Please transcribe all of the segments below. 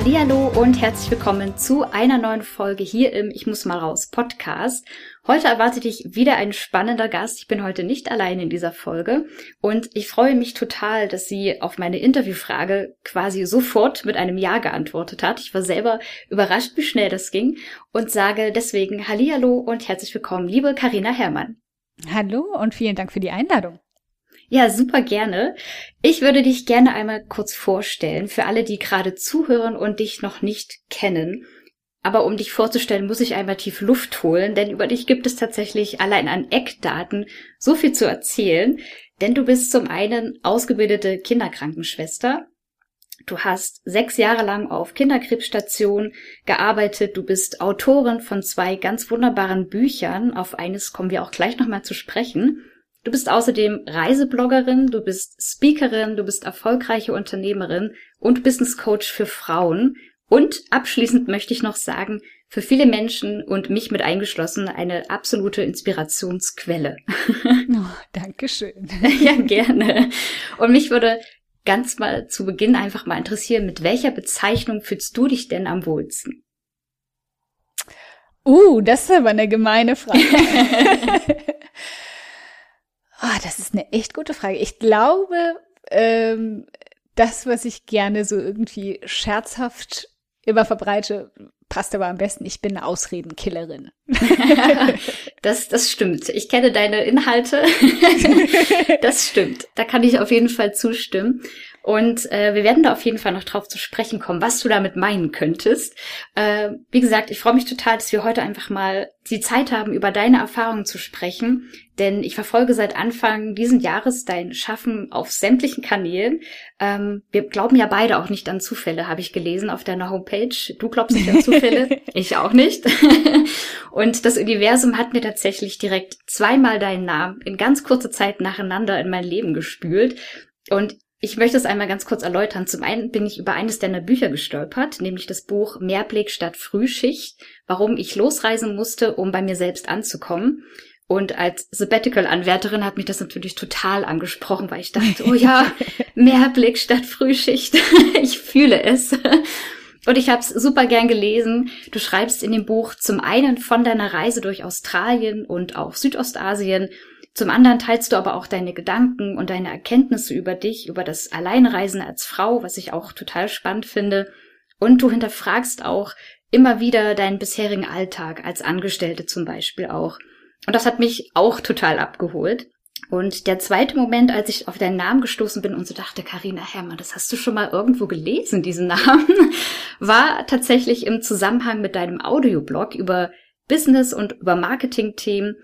Hallo und herzlich willkommen zu einer neuen Folge hier im Ich muss mal raus Podcast. Heute erwartet dich wieder ein spannender Gast. Ich bin heute nicht allein in dieser Folge und ich freue mich total, dass sie auf meine Interviewfrage quasi sofort mit einem Ja geantwortet hat. Ich war selber überrascht, wie schnell das ging und sage deswegen Hallo und herzlich willkommen, liebe Karina Herrmann. Hallo und vielen Dank für die Einladung. Ja, super gerne. Ich würde dich gerne einmal kurz vorstellen für alle, die gerade zuhören und dich noch nicht kennen. Aber um dich vorzustellen, muss ich einmal tief Luft holen, denn über dich gibt es tatsächlich allein an Eckdaten so viel zu erzählen. Denn du bist zum einen ausgebildete Kinderkrankenschwester. Du hast sechs Jahre lang auf Kinderkrebsstationen gearbeitet. Du bist Autorin von zwei ganz wunderbaren Büchern. Auf eines kommen wir auch gleich nochmal zu sprechen. Du bist außerdem Reisebloggerin, du bist Speakerin, du bist erfolgreiche Unternehmerin und Business Coach für Frauen. Und abschließend möchte ich noch sagen, für viele Menschen und mich mit eingeschlossen eine absolute Inspirationsquelle. Oh, Dankeschön. ja, gerne. Und mich würde ganz mal zu Beginn einfach mal interessieren, mit welcher Bezeichnung fühlst du dich denn am wohlsten? Uh, das ist aber eine gemeine Frage. Oh, das ist eine echt gute Frage. Ich glaube, ähm, das, was ich gerne so irgendwie scherzhaft immer verbreite, passt aber am besten. Ich bin eine Ausredenkillerin. das, das stimmt. Ich kenne deine Inhalte. das stimmt. Da kann ich auf jeden Fall zustimmen. Und äh, wir werden da auf jeden Fall noch drauf zu sprechen kommen, was du damit meinen könntest. Äh, wie gesagt, ich freue mich total, dass wir heute einfach mal die Zeit haben, über deine Erfahrungen zu sprechen. Denn ich verfolge seit Anfang diesen Jahres dein Schaffen auf sämtlichen Kanälen. Ähm, wir glauben ja beide auch nicht an Zufälle, habe ich gelesen auf deiner Homepage. Du glaubst nicht an Zufälle, ich auch nicht. Und das Universum hat mir tatsächlich direkt zweimal deinen Namen in ganz kurzer Zeit nacheinander in mein Leben gespült. Und ich möchte es einmal ganz kurz erläutern. Zum einen bin ich über eines deiner Bücher gestolpert, nämlich das Buch Mehrblick statt Frühschicht, warum ich losreisen musste, um bei mir selbst anzukommen. Und als Sabbatical-Anwärterin hat mich das natürlich total angesprochen, weil ich dachte, oh ja, Mehrblick statt Frühschicht. ich fühle es. Und ich habe es super gern gelesen. Du schreibst in dem Buch zum einen von deiner Reise durch Australien und auch Südostasien zum anderen teilst du aber auch deine Gedanken und deine Erkenntnisse über dich, über das Alleinreisen als Frau, was ich auch total spannend finde. Und du hinterfragst auch immer wieder deinen bisherigen Alltag als Angestellte zum Beispiel auch. Und das hat mich auch total abgeholt. Und der zweite Moment, als ich auf deinen Namen gestoßen bin und so dachte, Karina Herrmann, das hast du schon mal irgendwo gelesen, diesen Namen, war tatsächlich im Zusammenhang mit deinem Audioblog über Business und über Marketing-Themen,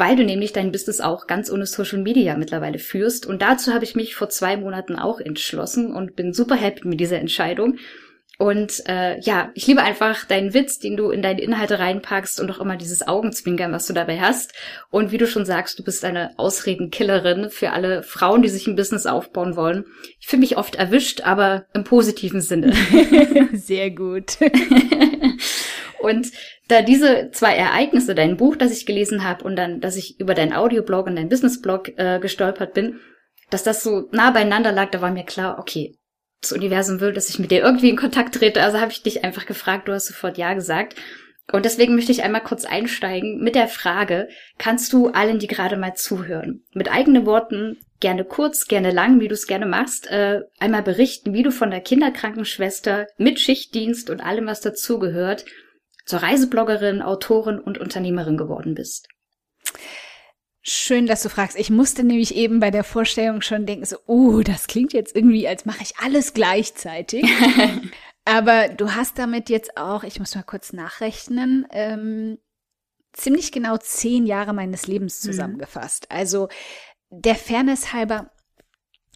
weil du nämlich dein Business auch ganz ohne Social Media mittlerweile führst. Und dazu habe ich mich vor zwei Monaten auch entschlossen und bin super happy mit dieser Entscheidung. Und äh, ja, ich liebe einfach deinen Witz, den du in deine Inhalte reinpackst und auch immer dieses Augenzwinkern, was du dabei hast. Und wie du schon sagst, du bist eine Ausredenkillerin für alle Frauen, die sich ein Business aufbauen wollen. Ich fühle mich oft erwischt, aber im positiven Sinne. Sehr gut. und da diese zwei Ereignisse, dein Buch, das ich gelesen habe und dann, dass ich über dein Audioblog und dein Businessblog äh, gestolpert bin, dass das so nah beieinander lag, da war mir klar, okay, das Universum will, dass ich mit dir irgendwie in Kontakt trete. Also habe ich dich einfach gefragt, du hast sofort Ja gesagt. Und deswegen möchte ich einmal kurz einsteigen mit der Frage, kannst du allen, die gerade mal zuhören, mit eigenen Worten, gerne kurz, gerne lang, wie du es gerne machst, äh, einmal berichten, wie du von der Kinderkrankenschwester mit Schichtdienst und allem, was dazugehört, zur Reisebloggerin, Autorin und Unternehmerin geworden bist. Schön, dass du fragst. Ich musste nämlich eben bei der Vorstellung schon denken, so, oh, das klingt jetzt irgendwie, als mache ich alles gleichzeitig. Aber du hast damit jetzt auch, ich muss mal kurz nachrechnen, ähm, ziemlich genau zehn Jahre meines Lebens mhm. zusammengefasst. Mhm. Also der Fairness halber,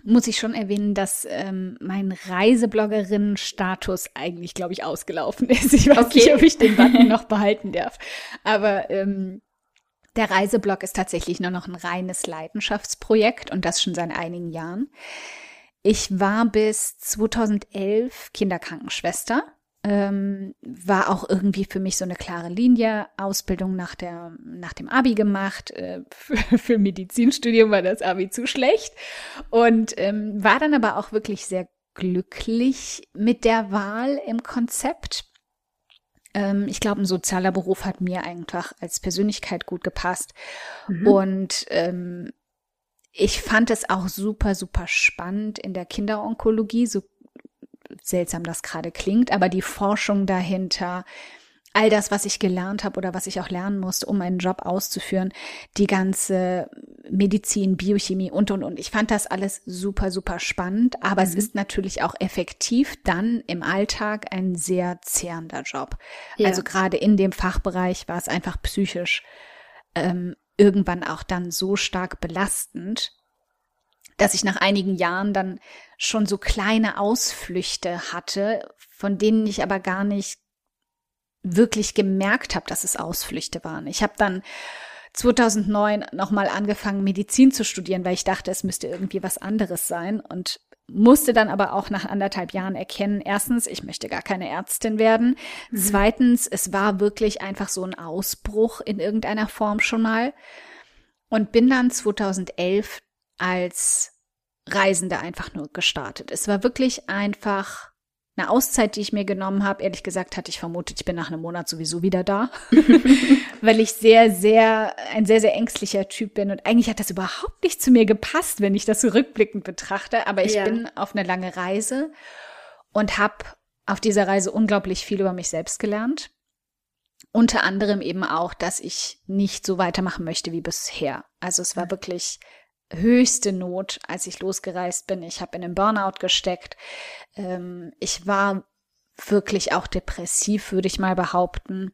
muss ich schon erwähnen, dass ähm, mein Reisebloggerinnen-Status eigentlich, glaube ich, ausgelaufen ist. Ich weiß okay. nicht, ob ich den Button noch behalten darf. Aber ähm, der Reiseblog ist tatsächlich nur noch ein reines Leidenschaftsprojekt und das schon seit einigen Jahren. Ich war bis 2011 Kinderkrankenschwester ähm, war auch irgendwie für mich so eine klare Linie. Ausbildung nach, der, nach dem Abi gemacht. Äh, für, für Medizinstudium war das Abi zu schlecht. Und ähm, war dann aber auch wirklich sehr glücklich mit der Wahl im Konzept. Ähm, ich glaube, ein sozialer Beruf hat mir einfach als Persönlichkeit gut gepasst. Mhm. Und ähm, ich fand es auch super, super spannend in der Kinderonkologie, so seltsam das gerade klingt, aber die Forschung dahinter, all das, was ich gelernt habe oder was ich auch lernen musste, um meinen Job auszuführen, die ganze Medizin, Biochemie und, und, und. Ich fand das alles super, super spannend, aber mhm. es ist natürlich auch effektiv dann im Alltag ein sehr zehrender Job. Ja. Also gerade in dem Fachbereich war es einfach psychisch ähm, irgendwann auch dann so stark belastend, dass ich nach einigen Jahren dann schon so kleine Ausflüchte hatte, von denen ich aber gar nicht wirklich gemerkt habe, dass es Ausflüchte waren. Ich habe dann 2009 nochmal angefangen, Medizin zu studieren, weil ich dachte, es müsste irgendwie was anderes sein und musste dann aber auch nach anderthalb Jahren erkennen, erstens, ich möchte gar keine Ärztin werden. Mhm. Zweitens, es war wirklich einfach so ein Ausbruch in irgendeiner Form schon mal. Und bin dann 2011 als Reisende einfach nur gestartet. Es war wirklich einfach eine Auszeit, die ich mir genommen habe. Ehrlich gesagt hatte ich vermutet, ich bin nach einem Monat sowieso wieder da, weil ich sehr, sehr, ein sehr, sehr ängstlicher Typ bin. Und eigentlich hat das überhaupt nicht zu mir gepasst, wenn ich das so rückblickend betrachte. Aber ich ja. bin auf eine lange Reise und habe auf dieser Reise unglaublich viel über mich selbst gelernt. Unter anderem eben auch, dass ich nicht so weitermachen möchte wie bisher. Also es war wirklich höchste Not, als ich losgereist bin. Ich habe in einem Burnout gesteckt. Ähm, ich war wirklich auch depressiv, würde ich mal behaupten.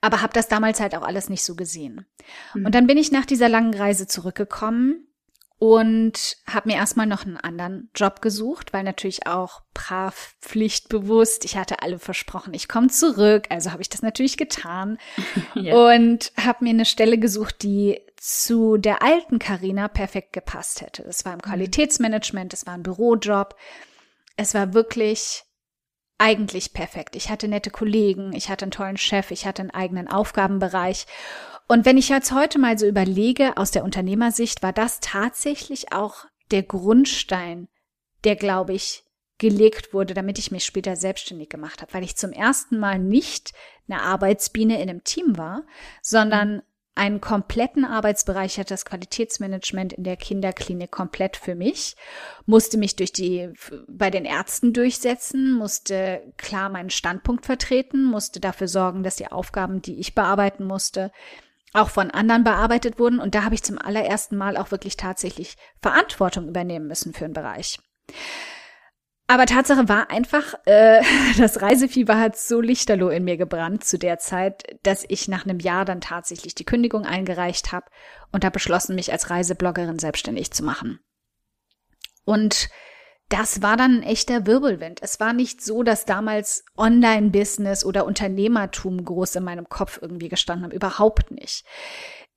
Aber habe das damals halt auch alles nicht so gesehen. Mhm. Und dann bin ich nach dieser langen Reise zurückgekommen und habe mir erstmal noch einen anderen Job gesucht, weil natürlich auch brav, pflichtbewusst. Ich hatte alle versprochen, ich komme zurück, also habe ich das natürlich getan ja. und habe mir eine Stelle gesucht, die zu der alten Karina perfekt gepasst hätte. Das war im mhm. Qualitätsmanagement, es war ein Bürojob. Es war wirklich eigentlich perfekt. Ich hatte nette Kollegen, ich hatte einen tollen Chef, ich hatte einen eigenen Aufgabenbereich und wenn ich jetzt heute mal so überlege, aus der Unternehmersicht, war das tatsächlich auch der Grundstein, der, glaube ich, gelegt wurde, damit ich mich später selbstständig gemacht habe, weil ich zum ersten Mal nicht eine Arbeitsbiene in einem Team war, sondern einen kompletten Arbeitsbereich hatte das Qualitätsmanagement in der Kinderklinik komplett für mich, musste mich durch die, bei den Ärzten durchsetzen, musste klar meinen Standpunkt vertreten, musste dafür sorgen, dass die Aufgaben, die ich bearbeiten musste, auch von anderen bearbeitet wurden. Und da habe ich zum allerersten Mal auch wirklich tatsächlich Verantwortung übernehmen müssen für einen Bereich. Aber Tatsache war einfach, äh, das Reisefieber hat so lichterloh in mir gebrannt zu der Zeit, dass ich nach einem Jahr dann tatsächlich die Kündigung eingereicht habe und habe beschlossen, mich als Reisebloggerin selbstständig zu machen. Und das war dann ein echter Wirbelwind. Es war nicht so, dass damals Online-Business oder Unternehmertum groß in meinem Kopf irgendwie gestanden haben. Überhaupt nicht.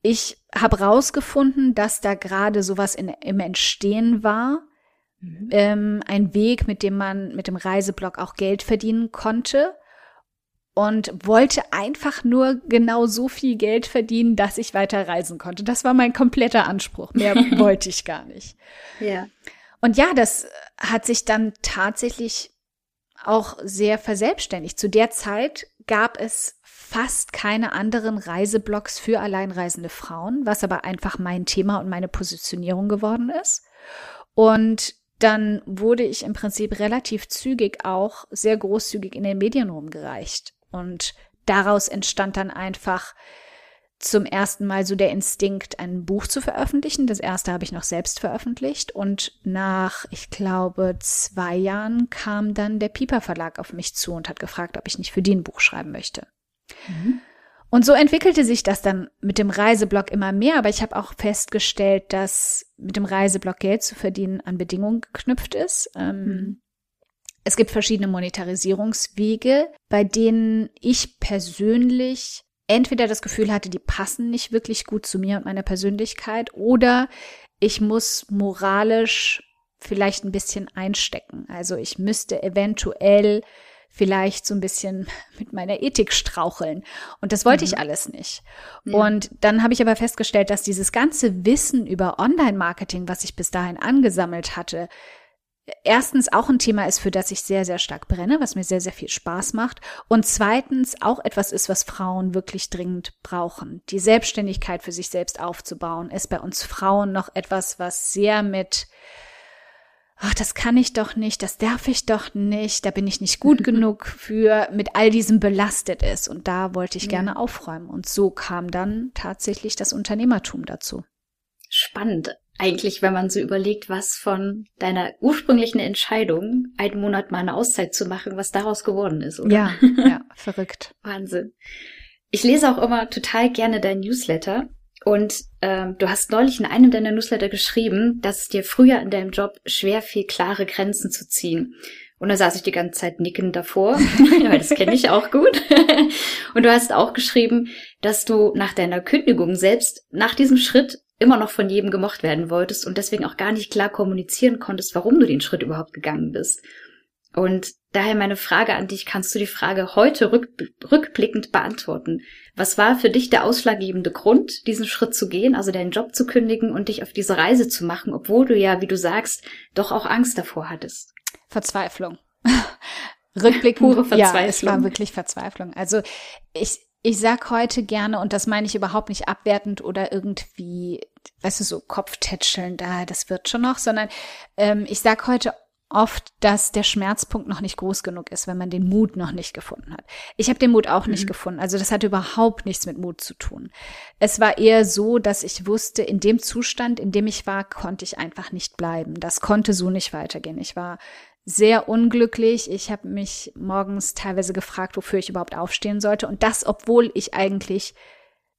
Ich habe rausgefunden, dass da gerade sowas in, im Entstehen war. Mhm. Ähm, ein Weg, mit dem man mit dem Reiseblog auch Geld verdienen konnte. Und wollte einfach nur genau so viel Geld verdienen, dass ich weiter reisen konnte. Das war mein kompletter Anspruch. Mehr wollte ich gar nicht. Ja. Und ja, das hat sich dann tatsächlich auch sehr verselbstständigt. Zu der Zeit gab es fast keine anderen Reiseblogs für alleinreisende Frauen, was aber einfach mein Thema und meine Positionierung geworden ist. Und dann wurde ich im Prinzip relativ zügig auch sehr großzügig in den Medien rumgereicht. Und daraus entstand dann einfach zum ersten Mal so der Instinkt, ein Buch zu veröffentlichen. Das erste habe ich noch selbst veröffentlicht. Und nach, ich glaube, zwei Jahren kam dann der Piper Verlag auf mich zu und hat gefragt, ob ich nicht für die ein Buch schreiben möchte. Mhm. Und so entwickelte sich das dann mit dem Reiseblog immer mehr, aber ich habe auch festgestellt, dass mit dem Reiseblog Geld zu verdienen an Bedingungen geknüpft ist. Ähm, mhm. Es gibt verschiedene Monetarisierungswege, bei denen ich persönlich entweder das Gefühl hatte, die passen nicht wirklich gut zu mir und meiner Persönlichkeit, oder ich muss moralisch vielleicht ein bisschen einstecken. Also ich müsste eventuell vielleicht so ein bisschen mit meiner Ethik straucheln. Und das wollte mhm. ich alles nicht. Ja. Und dann habe ich aber festgestellt, dass dieses ganze Wissen über Online-Marketing, was ich bis dahin angesammelt hatte, erstens auch ein Thema ist, für das ich sehr, sehr stark brenne, was mir sehr, sehr viel Spaß macht. Und zweitens auch etwas ist, was Frauen wirklich dringend brauchen. Die Selbstständigkeit für sich selbst aufzubauen, ist bei uns Frauen noch etwas, was sehr mit ach, das kann ich doch nicht, das darf ich doch nicht, da bin ich nicht gut genug für, mit all diesem belastet ist. Und da wollte ich ja. gerne aufräumen. Und so kam dann tatsächlich das Unternehmertum dazu. Spannend. Eigentlich, wenn man so überlegt, was von deiner ursprünglichen Entscheidung, einen Monat mal eine Auszeit zu machen, was daraus geworden ist, oder? Ja, ja, verrückt. Wahnsinn. Ich lese auch immer total gerne dein Newsletter und ähm, du hast neulich in einem deiner Newsletter geschrieben, dass es dir früher in deinem Job schwer fiel, klare Grenzen zu ziehen. Und da saß ich die ganze Zeit nickend davor, weil das kenne ich auch gut. Und du hast auch geschrieben, dass du nach deiner Kündigung selbst nach diesem Schritt immer noch von jedem gemocht werden wolltest und deswegen auch gar nicht klar kommunizieren konntest, warum du den Schritt überhaupt gegangen bist. Und daher meine Frage an dich, kannst du die Frage heute rück, rückblickend beantworten? Was war für dich der ausschlaggebende Grund, diesen Schritt zu gehen, also deinen Job zu kündigen und dich auf diese Reise zu machen, obwohl du ja, wie du sagst, doch auch Angst davor hattest? Verzweiflung. Rückblickend, Pure Verzweiflung. ja, es war wirklich Verzweiflung. Also ich, ich sag heute gerne, und das meine ich überhaupt nicht abwertend oder irgendwie, weißt du, so Kopftätscheln, da, das wird schon noch, sondern ähm, ich sag heute oft, dass der Schmerzpunkt noch nicht groß genug ist, wenn man den Mut noch nicht gefunden hat. Ich habe den Mut auch nicht mhm. gefunden. Also das hatte überhaupt nichts mit Mut zu tun. Es war eher so, dass ich wusste, in dem Zustand, in dem ich war, konnte ich einfach nicht bleiben. Das konnte so nicht weitergehen. Ich war sehr unglücklich. Ich habe mich morgens teilweise gefragt, wofür ich überhaupt aufstehen sollte. Und das, obwohl ich eigentlich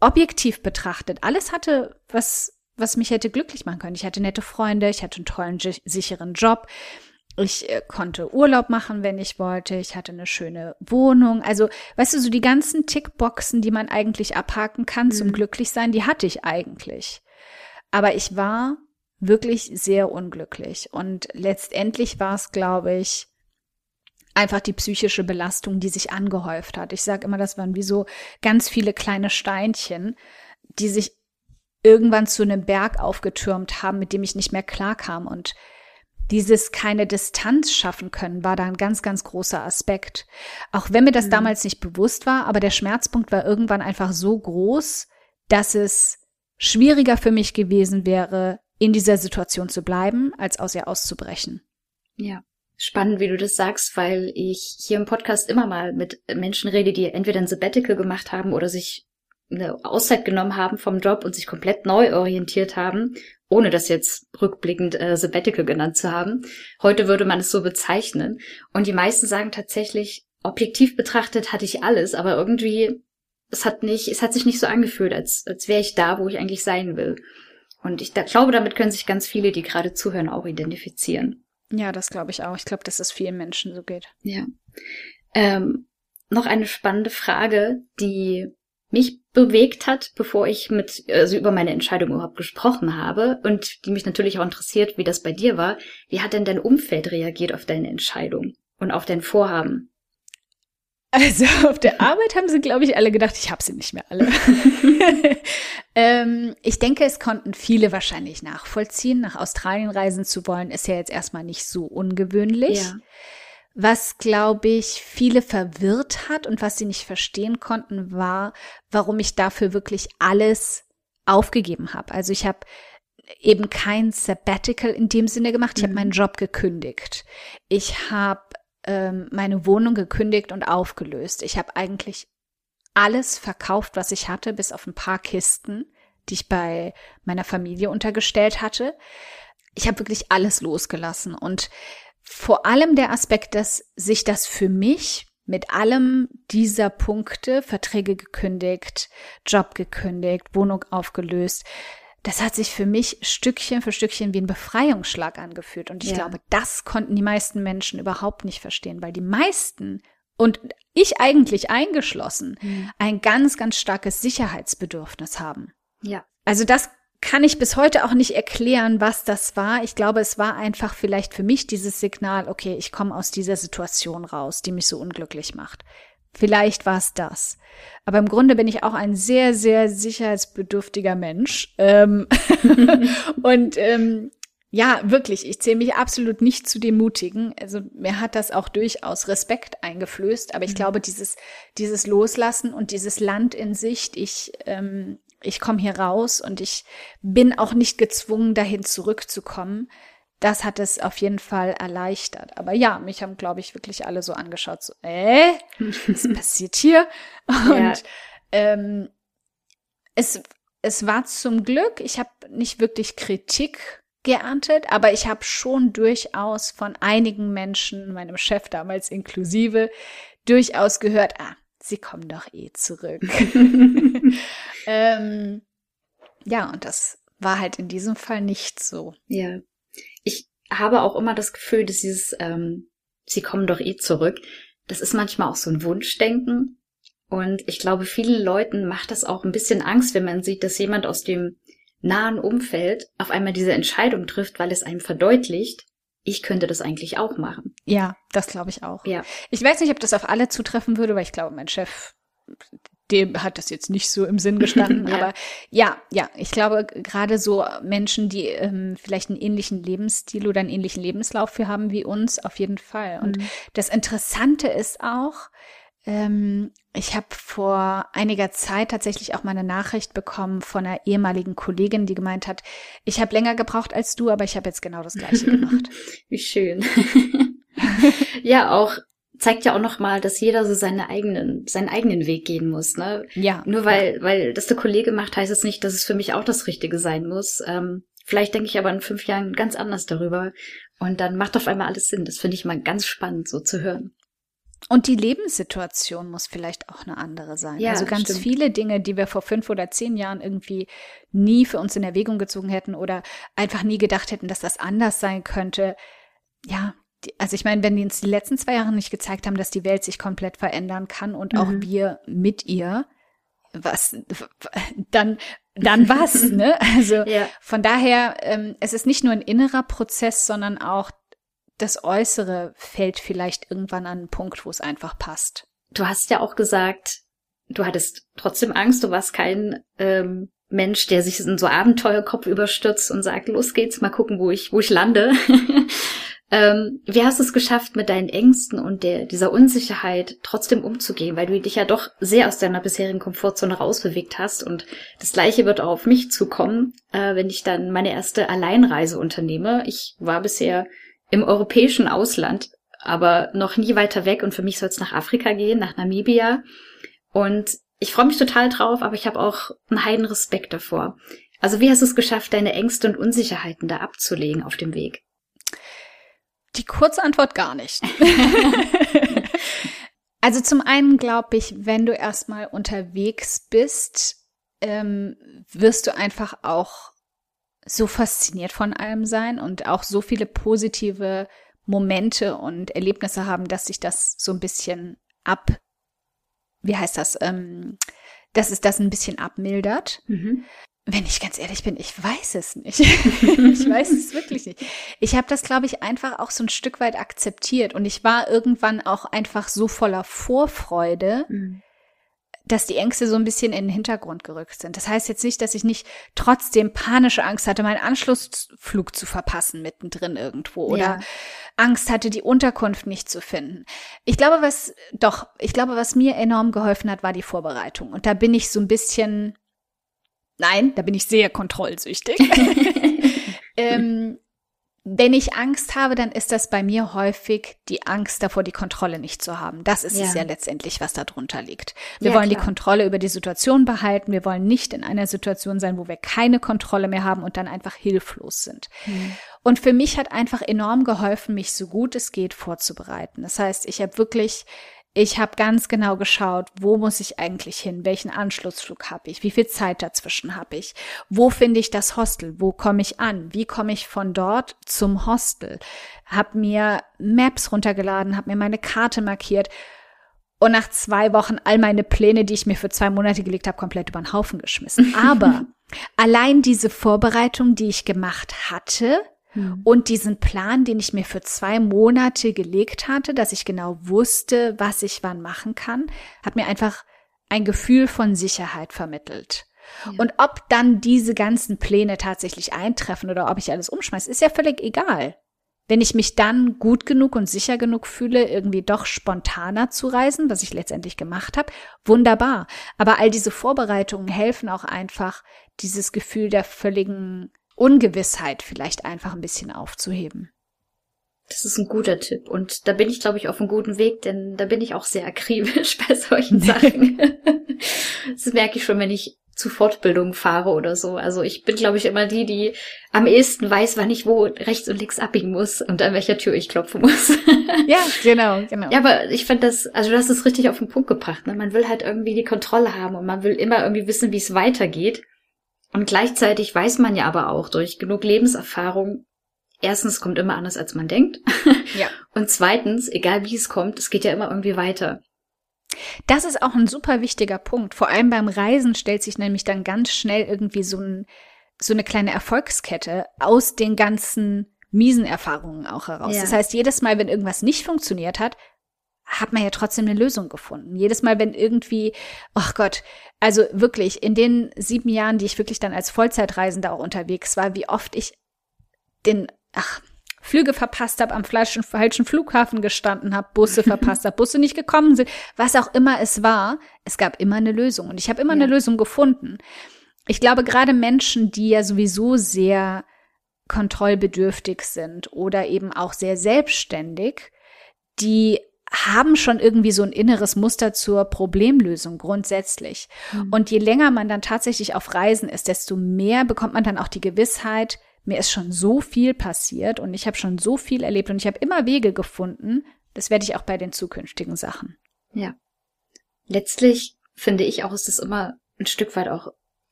objektiv betrachtet alles hatte, was was mich hätte glücklich machen können. Ich hatte nette Freunde, ich hatte einen tollen, sicheren Job, ich äh, konnte Urlaub machen, wenn ich wollte. Ich hatte eine schöne Wohnung. Also, weißt du, so die ganzen Tickboxen, die man eigentlich abhaken kann mhm. zum Glücklichsein, die hatte ich eigentlich. Aber ich war wirklich sehr unglücklich. Und letztendlich war es, glaube ich, einfach die psychische Belastung, die sich angehäuft hat. Ich sage immer, das waren wie so ganz viele kleine Steinchen, die sich irgendwann zu einem Berg aufgetürmt haben, mit dem ich nicht mehr klarkam. Und dieses keine Distanz schaffen können, war da ein ganz, ganz großer Aspekt. Auch wenn mir das mhm. damals nicht bewusst war, aber der Schmerzpunkt war irgendwann einfach so groß, dass es schwieriger für mich gewesen wäre, in dieser Situation zu bleiben, als aus ihr auszubrechen. Ja. Spannend, wie du das sagst, weil ich hier im Podcast immer mal mit Menschen rede, die entweder ein Sabbatical gemacht haben oder sich eine Auszeit genommen haben vom Job und sich komplett neu orientiert haben ohne das jetzt rückblickend äh, Sabbatical genannt zu haben. Heute würde man es so bezeichnen. Und die meisten sagen tatsächlich, objektiv betrachtet hatte ich alles, aber irgendwie, es hat nicht, es hat sich nicht so angefühlt, als, als wäre ich da, wo ich eigentlich sein will. Und ich da, glaube, damit können sich ganz viele, die gerade zuhören, auch identifizieren. Ja, das glaube ich auch. Ich glaube, dass es vielen Menschen so geht. Ja. Ähm, noch eine spannende Frage, die mich bewegt hat, bevor ich mit also über meine Entscheidung überhaupt gesprochen habe und die mich natürlich auch interessiert, wie das bei dir war. Wie hat denn dein Umfeld reagiert auf deine Entscheidung und auf dein Vorhaben? Also auf der Arbeit haben sie, glaube ich, alle gedacht, ich habe sie nicht mehr alle. ähm, ich denke, es konnten viele wahrscheinlich nachvollziehen. Nach Australien reisen zu wollen, ist ja jetzt erstmal nicht so ungewöhnlich. Ja. Was, glaube ich, viele verwirrt hat und was sie nicht verstehen konnten, war, warum ich dafür wirklich alles aufgegeben habe. Also ich habe eben kein Sabbatical in dem Sinne gemacht. Ich mhm. habe meinen Job gekündigt. Ich habe ähm, meine Wohnung gekündigt und aufgelöst. Ich habe eigentlich alles verkauft, was ich hatte, bis auf ein paar Kisten, die ich bei meiner Familie untergestellt hatte. Ich habe wirklich alles losgelassen und vor allem der Aspekt, dass sich das für mich mit allem dieser Punkte, Verträge gekündigt, Job gekündigt, Wohnung aufgelöst, das hat sich für mich Stückchen für Stückchen wie ein Befreiungsschlag angefühlt. Und ich ja. glaube, das konnten die meisten Menschen überhaupt nicht verstehen, weil die meisten und ich eigentlich eingeschlossen mhm. ein ganz, ganz starkes Sicherheitsbedürfnis haben. Ja. Also das kann ich bis heute auch nicht erklären, was das war. Ich glaube, es war einfach vielleicht für mich dieses Signal, okay, ich komme aus dieser Situation raus, die mich so unglücklich macht. Vielleicht war es das. Aber im Grunde bin ich auch ein sehr, sehr sicherheitsbedürftiger Mensch. Ähm und ähm, ja, wirklich, ich zähle mich absolut nicht zu dem Mutigen. Also mir hat das auch durchaus Respekt eingeflößt. Aber ich mhm. glaube, dieses, dieses Loslassen und dieses Land in Sicht, ich, ähm, ich komme hier raus und ich bin auch nicht gezwungen, dahin zurückzukommen. Das hat es auf jeden Fall erleichtert. Aber ja, mich haben, glaube ich, wirklich alle so angeschaut, so, äh, was passiert hier? Und ja. ähm, es, es war zum Glück, ich habe nicht wirklich Kritik geerntet, aber ich habe schon durchaus von einigen Menschen, meinem Chef damals inklusive, durchaus gehört, ah, sie kommen doch eh zurück. ähm, ja, und das war halt in diesem Fall nicht so. Ja. Ich habe auch immer das Gefühl, dass dieses, ähm, sie kommen doch eh zurück, das ist manchmal auch so ein Wunschdenken. Und ich glaube, vielen Leuten macht das auch ein bisschen Angst, wenn man sieht, dass jemand aus dem nahen Umfeld auf einmal diese Entscheidung trifft, weil es einem verdeutlicht, ich könnte das eigentlich auch machen. Ja, das glaube ich auch. Ja. Ich weiß nicht, ob das auf alle zutreffen würde, weil ich glaube, mein Chef, dem hat das jetzt nicht so im Sinn gestanden. ja. Aber ja, ja, ich glaube, gerade so Menschen, die ähm, vielleicht einen ähnlichen Lebensstil oder einen ähnlichen Lebenslauf für haben wie uns, auf jeden Fall. Und mhm. das Interessante ist auch, ähm, ich habe vor einiger Zeit tatsächlich auch mal eine Nachricht bekommen von einer ehemaligen Kollegin, die gemeint hat, ich habe länger gebraucht als du, aber ich habe jetzt genau das gleiche gemacht. Wie schön. ja, auch zeigt ja auch noch mal, dass jeder so seine eigenen, seinen eigenen Weg gehen muss. Ne? Ja. Nur weil, weil das der Kollege macht, heißt es nicht, dass es für mich auch das Richtige sein muss. Ähm, vielleicht denke ich aber in fünf Jahren ganz anders darüber. Und dann macht auf einmal alles Sinn. Das finde ich mal ganz spannend, so zu hören. Und die Lebenssituation muss vielleicht auch eine andere sein. Ja, also ganz stimmt. viele Dinge, die wir vor fünf oder zehn Jahren irgendwie nie für uns in Erwägung gezogen hätten oder einfach nie gedacht hätten, dass das anders sein könnte. Ja, also ich meine, wenn die uns die letzten zwei Jahre nicht gezeigt haben, dass die Welt sich komplett verändern kann und mhm. auch wir mit ihr, was dann dann was, ne? Also ja. von daher, ähm, es ist nicht nur ein innerer Prozess, sondern auch das Äußere fällt vielleicht irgendwann an einen Punkt, wo es einfach passt. Du hast ja auch gesagt, du hattest trotzdem Angst, du warst kein ähm, Mensch, der sich in so Abenteuerkopf überstürzt und sagt, los geht's, mal gucken, wo ich, wo ich lande. ähm, wie hast du es geschafft, mit deinen Ängsten und der, dieser Unsicherheit trotzdem umzugehen, weil du dich ja doch sehr aus deiner bisherigen Komfortzone rausbewegt hast und das gleiche wird auch auf mich zukommen, äh, wenn ich dann meine erste Alleinreise unternehme. Ich war bisher im europäischen Ausland, aber noch nie weiter weg. Und für mich soll es nach Afrika gehen, nach Namibia. Und ich freue mich total drauf, aber ich habe auch einen heiden Respekt davor. Also wie hast du es geschafft, deine Ängste und Unsicherheiten da abzulegen auf dem Weg? Die kurze Antwort gar nicht. also zum einen glaube ich, wenn du erstmal unterwegs bist, ähm, wirst du einfach auch so fasziniert von allem sein und auch so viele positive Momente und Erlebnisse haben, dass sich das so ein bisschen ab, wie heißt das, ähm, dass es das ein bisschen abmildert. Mhm. Wenn ich ganz ehrlich bin, ich weiß es nicht. ich weiß es wirklich nicht. Ich habe das, glaube ich, einfach auch so ein Stück weit akzeptiert und ich war irgendwann auch einfach so voller Vorfreude, mhm dass die Ängste so ein bisschen in den Hintergrund gerückt sind. Das heißt jetzt nicht, dass ich nicht trotzdem panische Angst hatte, meinen Anschlussflug zu verpassen mittendrin irgendwo oder ja. Angst hatte, die Unterkunft nicht zu finden. Ich glaube, was doch, ich glaube, was mir enorm geholfen hat, war die Vorbereitung. Und da bin ich so ein bisschen, nein, da bin ich sehr kontrollsüchtig. ähm, wenn ich Angst habe, dann ist das bei mir häufig die Angst davor, die Kontrolle nicht zu haben. Das ist ja. es ja letztendlich, was da drunter liegt. Wir ja, wollen klar. die Kontrolle über die Situation behalten. Wir wollen nicht in einer Situation sein, wo wir keine Kontrolle mehr haben und dann einfach hilflos sind. Mhm. Und für mich hat einfach enorm geholfen, mich so gut es geht vorzubereiten. Das heißt, ich habe wirklich Ich habe ganz genau geschaut, wo muss ich eigentlich hin, welchen Anschlussflug habe ich, wie viel Zeit dazwischen habe ich, wo finde ich das Hostel, wo komme ich an, wie komme ich von dort zum Hostel, habe mir Maps runtergeladen, habe mir meine Karte markiert und nach zwei Wochen all meine Pläne, die ich mir für zwei Monate gelegt habe, komplett über den Haufen geschmissen. Aber allein diese Vorbereitung, die ich gemacht hatte, hm. Und diesen Plan, den ich mir für zwei Monate gelegt hatte, dass ich genau wusste, was ich wann machen kann, hat mir einfach ein Gefühl von Sicherheit vermittelt. Ja. Und ob dann diese ganzen Pläne tatsächlich eintreffen oder ob ich alles umschmeiße, ist ja völlig egal. Wenn ich mich dann gut genug und sicher genug fühle, irgendwie doch spontaner zu reisen, was ich letztendlich gemacht habe, wunderbar. Aber all diese Vorbereitungen helfen auch einfach, dieses Gefühl der völligen Ungewissheit vielleicht einfach ein bisschen aufzuheben. Das ist ein guter Tipp. Und da bin ich, glaube ich, auf einem guten Weg, denn da bin ich auch sehr akribisch bei solchen Sachen. das merke ich schon, wenn ich zu Fortbildungen fahre oder so. Also ich bin, glaube ich, immer die, die am ehesten weiß, wann ich wo rechts und links abbiegen muss und an welcher Tür ich klopfen muss. ja, genau, genau. Ja, aber ich finde das, also hast es richtig auf den Punkt gebracht. Ne? Man will halt irgendwie die Kontrolle haben und man will immer irgendwie wissen, wie es weitergeht. Und gleichzeitig weiß man ja aber auch durch genug Lebenserfahrung, erstens kommt immer anders, als man denkt. Ja. Und zweitens, egal wie es kommt, es geht ja immer irgendwie weiter. Das ist auch ein super wichtiger Punkt. Vor allem beim Reisen stellt sich nämlich dann ganz schnell irgendwie so, ein, so eine kleine Erfolgskette aus den ganzen miesen Erfahrungen auch heraus. Ja. Das heißt, jedes Mal, wenn irgendwas nicht funktioniert hat, hat man ja trotzdem eine Lösung gefunden. Jedes Mal, wenn irgendwie, ach oh Gott, also wirklich in den sieben Jahren, die ich wirklich dann als Vollzeitreisender auch unterwegs war, wie oft ich den, ach, Flüge verpasst habe, am falschen, Flughafen gestanden habe, Busse verpasst habe, Busse nicht gekommen sind, was auch immer es war, es gab immer eine Lösung und ich habe immer ja. eine Lösung gefunden. Ich glaube, gerade Menschen, die ja sowieso sehr kontrollbedürftig sind oder eben auch sehr selbstständig, die haben schon irgendwie so ein inneres Muster zur Problemlösung grundsätzlich. Mhm. Und je länger man dann tatsächlich auf Reisen ist, desto mehr bekommt man dann auch die Gewissheit, mir ist schon so viel passiert und ich habe schon so viel erlebt und ich habe immer Wege gefunden. Das werde ich auch bei den zukünftigen Sachen. Ja. Letztlich finde ich auch, ist es immer ein Stück weit auch,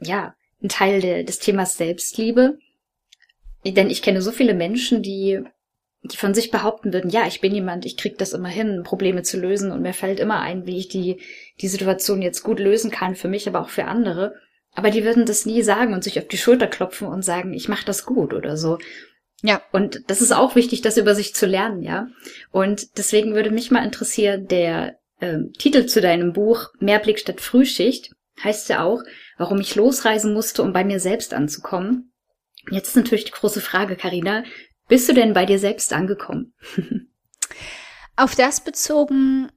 ja, ein Teil de, des Themas Selbstliebe. Denn ich kenne so viele Menschen, die die von sich behaupten würden, ja, ich bin jemand, ich krieg das immer hin, Probleme zu lösen und mir fällt immer ein, wie ich die, die Situation jetzt gut lösen kann, für mich, aber auch für andere. Aber die würden das nie sagen und sich auf die Schulter klopfen und sagen, ich mache das gut oder so. Ja, und das ist auch wichtig, das über sich zu lernen, ja. Und deswegen würde mich mal interessieren, der äh, Titel zu deinem Buch Mehrblick statt Frühschicht heißt ja auch, warum ich losreisen musste, um bei mir selbst anzukommen. Jetzt ist natürlich die große Frage, Karina, bist du denn bei dir selbst angekommen? Auf das bezogen,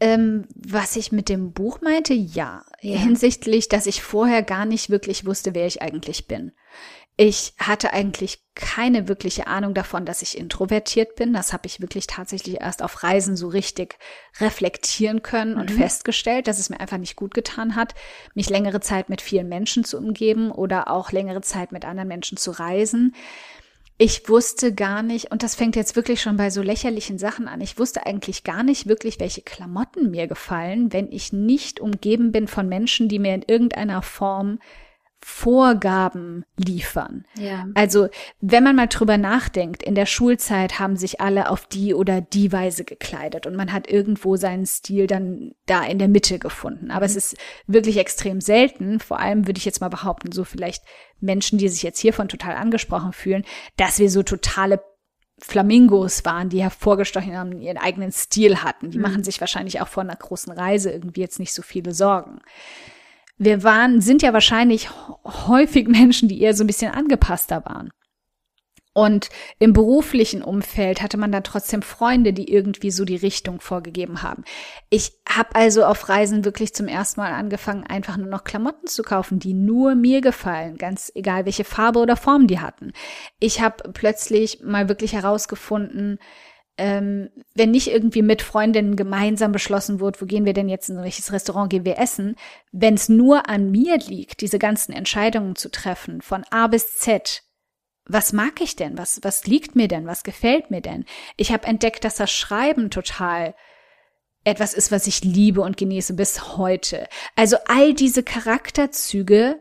ähm, was ich mit dem Buch meinte, ja. ja. Hinsichtlich, dass ich vorher gar nicht wirklich wusste, wer ich eigentlich bin. Ich hatte eigentlich keine wirkliche Ahnung davon, dass ich introvertiert bin. Das habe ich wirklich tatsächlich erst auf Reisen so richtig reflektieren können und mhm. festgestellt, dass es mir einfach nicht gut getan hat, mich längere Zeit mit vielen Menschen zu umgeben oder auch längere Zeit mit anderen Menschen zu reisen ich wusste gar nicht, und das fängt jetzt wirklich schon bei so lächerlichen Sachen an, ich wusste eigentlich gar nicht wirklich, welche Klamotten mir gefallen, wenn ich nicht umgeben bin von Menschen, die mir in irgendeiner Form Vorgaben liefern. Ja. Also, wenn man mal drüber nachdenkt, in der Schulzeit haben sich alle auf die oder die Weise gekleidet und man hat irgendwo seinen Stil dann da in der Mitte gefunden. Aber mhm. es ist wirklich extrem selten, vor allem würde ich jetzt mal behaupten, so vielleicht Menschen, die sich jetzt hiervon total angesprochen fühlen, dass wir so totale Flamingos waren, die hervorgestochen haben, ihren eigenen Stil hatten. Die mhm. machen sich wahrscheinlich auch vor einer großen Reise irgendwie jetzt nicht so viele Sorgen wir waren, sind ja wahrscheinlich häufig Menschen, die eher so ein bisschen angepasster waren. Und im beruflichen Umfeld hatte man dann trotzdem Freunde, die irgendwie so die Richtung vorgegeben haben. Ich habe also auf Reisen wirklich zum ersten Mal angefangen, einfach nur noch Klamotten zu kaufen, die nur mir gefallen, ganz egal welche Farbe oder Form die hatten. Ich habe plötzlich mal wirklich herausgefunden, ähm, wenn nicht irgendwie mit Freundinnen gemeinsam beschlossen wird, wo gehen wir denn jetzt in welches Restaurant gehen wir essen, wenn es nur an mir liegt, diese ganzen Entscheidungen zu treffen, von A bis Z, was mag ich denn? Was, was liegt mir denn? Was gefällt mir denn? Ich habe entdeckt, dass das Schreiben total etwas ist, was ich liebe und genieße bis heute. Also all diese Charakterzüge,